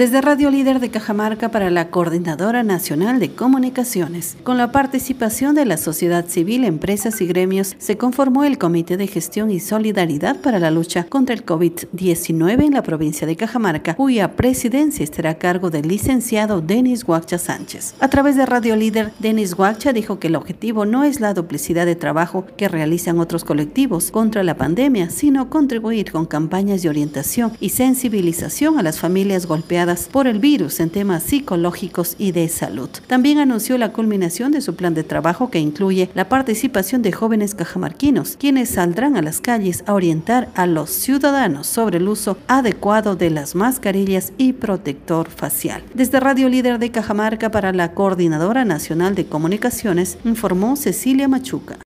Desde Radio Líder de Cajamarca para la Coordinadora Nacional de Comunicaciones, con la participación de la sociedad civil, empresas y gremios, se conformó el Comité de Gestión y Solidaridad para la lucha contra el COVID-19 en la provincia de Cajamarca, cuya presidencia estará a cargo del licenciado Denis Guacha Sánchez. A través de Radio Líder, Denis Guacha dijo que el objetivo no es la duplicidad de trabajo que realizan otros colectivos contra la pandemia, sino contribuir con campañas de orientación y sensibilización a las familias golpeadas por el virus en temas psicológicos y de salud. También anunció la culminación de su plan de trabajo que incluye la participación de jóvenes cajamarquinos, quienes saldrán a las calles a orientar a los ciudadanos sobre el uso adecuado de las mascarillas y protector facial. Desde Radio Líder de Cajamarca para la Coordinadora Nacional de Comunicaciones, informó Cecilia Machuca.